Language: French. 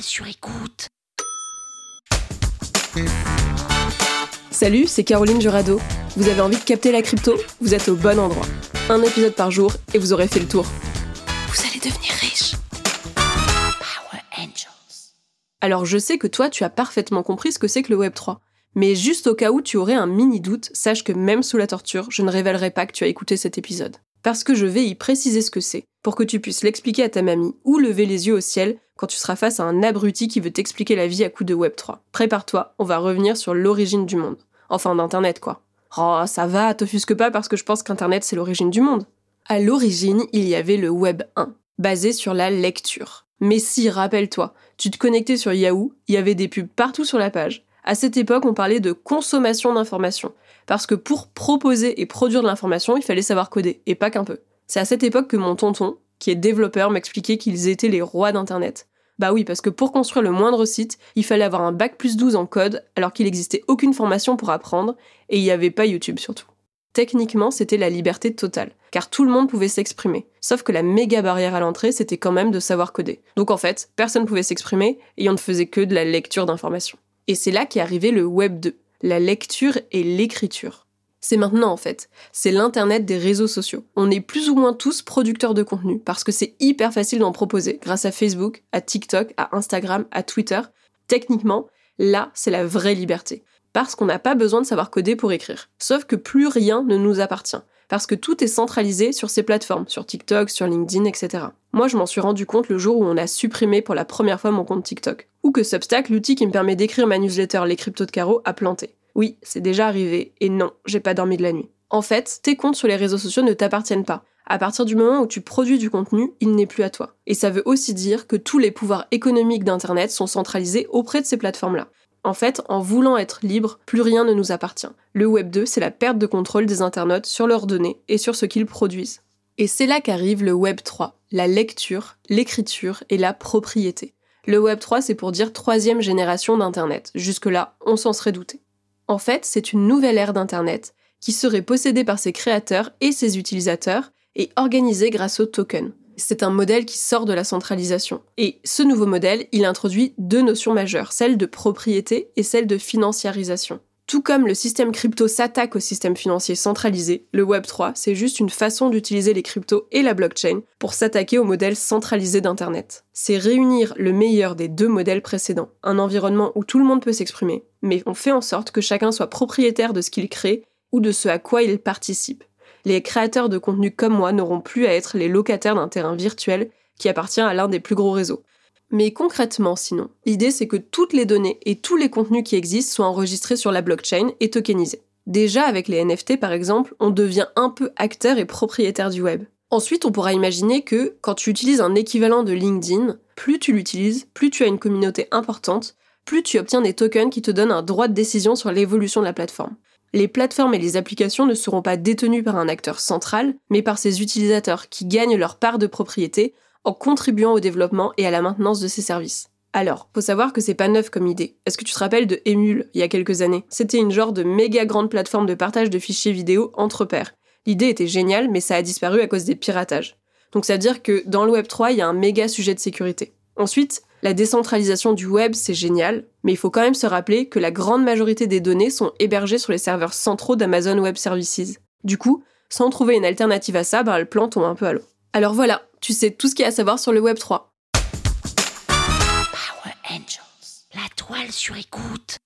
Sur écoute. Salut, c'est Caroline Jurado. Vous avez envie de capter la crypto? Vous êtes au bon endroit. Un épisode par jour et vous aurez fait le tour. Vous allez devenir riche. Power Angels. Alors je sais que toi, tu as parfaitement compris ce que c'est que le Web3. Mais juste au cas où tu aurais un mini doute, sache que même sous la torture, je ne révélerai pas que tu as écouté cet épisode. Parce que je vais y préciser ce que c'est, pour que tu puisses l'expliquer à ta mamie ou lever les yeux au ciel quand tu seras face à un abruti qui veut t'expliquer la vie à coup de Web3. Prépare-toi, on va revenir sur l'origine du monde. Enfin, d'Internet, quoi. Oh, ça va, t'offusque pas parce que je pense qu'Internet, c'est l'origine du monde. À l'origine, il y avait le Web 1, basé sur la lecture. Mais si, rappelle-toi, tu te connectais sur Yahoo, il y avait des pubs partout sur la page. À cette époque, on parlait de consommation d'informations. Parce que pour proposer et produire de l'information, il fallait savoir coder, et pas qu'un peu. C'est à cette époque que mon tonton, qui est développeur, m'expliquait qu'ils étaient les rois d'Internet. Bah oui, parce que pour construire le moindre site, il fallait avoir un bac plus 12 en code, alors qu'il n'existait aucune formation pour apprendre, et il n'y avait pas YouTube surtout. Techniquement, c'était la liberté totale, car tout le monde pouvait s'exprimer. Sauf que la méga barrière à l'entrée, c'était quand même de savoir coder. Donc en fait, personne ne pouvait s'exprimer, et on ne faisait que de la lecture d'informations. Et c'est là qu'est arrivé le Web 2, la lecture et l'écriture. C'est maintenant en fait. C'est l'Internet des réseaux sociaux. On est plus ou moins tous producteurs de contenu parce que c'est hyper facile d'en proposer grâce à Facebook, à TikTok, à Instagram, à Twitter. Techniquement, là, c'est la vraie liberté. Parce qu'on n'a pas besoin de savoir coder pour écrire. Sauf que plus rien ne nous appartient. Parce que tout est centralisé sur ces plateformes, sur TikTok, sur LinkedIn, etc. Moi, je m'en suis rendu compte le jour où on a supprimé pour la première fois mon compte TikTok. Ou que Substack, l'outil qui me permet d'écrire ma newsletter Les Cryptos de Caro, a planté. Oui, c'est déjà arrivé, et non, j'ai pas dormi de la nuit. En fait, tes comptes sur les réseaux sociaux ne t'appartiennent pas. À partir du moment où tu produis du contenu, il n'est plus à toi. Et ça veut aussi dire que tous les pouvoirs économiques d'Internet sont centralisés auprès de ces plateformes-là. En fait, en voulant être libre, plus rien ne nous appartient. Le Web 2, c'est la perte de contrôle des internautes sur leurs données et sur ce qu'ils produisent. Et c'est là qu'arrive le Web 3, la lecture, l'écriture et la propriété. Le Web 3, c'est pour dire troisième génération d'Internet. Jusque-là, on s'en serait douté. En fait, c'est une nouvelle ère d'Internet qui serait possédée par ses créateurs et ses utilisateurs et organisée grâce au token. C'est un modèle qui sort de la centralisation. Et ce nouveau modèle, il introduit deux notions majeures, celle de propriété et celle de financiarisation. Tout comme le système crypto s'attaque au système financier centralisé, le Web3, c'est juste une façon d'utiliser les cryptos et la blockchain pour s'attaquer au modèle centralisé d'Internet. C'est réunir le meilleur des deux modèles précédents, un environnement où tout le monde peut s'exprimer, mais on fait en sorte que chacun soit propriétaire de ce qu'il crée ou de ce à quoi il participe. Les créateurs de contenu comme moi n'auront plus à être les locataires d'un terrain virtuel qui appartient à l'un des plus gros réseaux. Mais concrètement, sinon, l'idée c'est que toutes les données et tous les contenus qui existent soient enregistrés sur la blockchain et tokenisés. Déjà avec les NFT par exemple, on devient un peu acteur et propriétaire du web. Ensuite, on pourra imaginer que quand tu utilises un équivalent de LinkedIn, plus tu l'utilises, plus tu as une communauté importante, plus tu obtiens des tokens qui te donnent un droit de décision sur l'évolution de la plateforme. Les plateformes et les applications ne seront pas détenues par un acteur central, mais par ses utilisateurs qui gagnent leur part de propriété en contribuant au développement et à la maintenance de ces services. Alors, faut savoir que c'est pas neuf comme idée. Est-ce que tu te rappelles de Emule il y a quelques années? C'était une genre de méga grande plateforme de partage de fichiers vidéo entre pairs. L'idée était géniale, mais ça a disparu à cause des piratages. Donc ça veut dire que dans le Web 3, il y a un méga sujet de sécurité. Ensuite, la décentralisation du web, c'est génial, mais il faut quand même se rappeler que la grande majorité des données sont hébergées sur les serveurs centraux d'Amazon Web Services. Du coup, sans trouver une alternative à ça, ben, le plan tombe un peu à l'eau. Alors voilà, tu sais tout ce qu'il y a à savoir sur le Web 3. Power Angels, la toile sur écoute.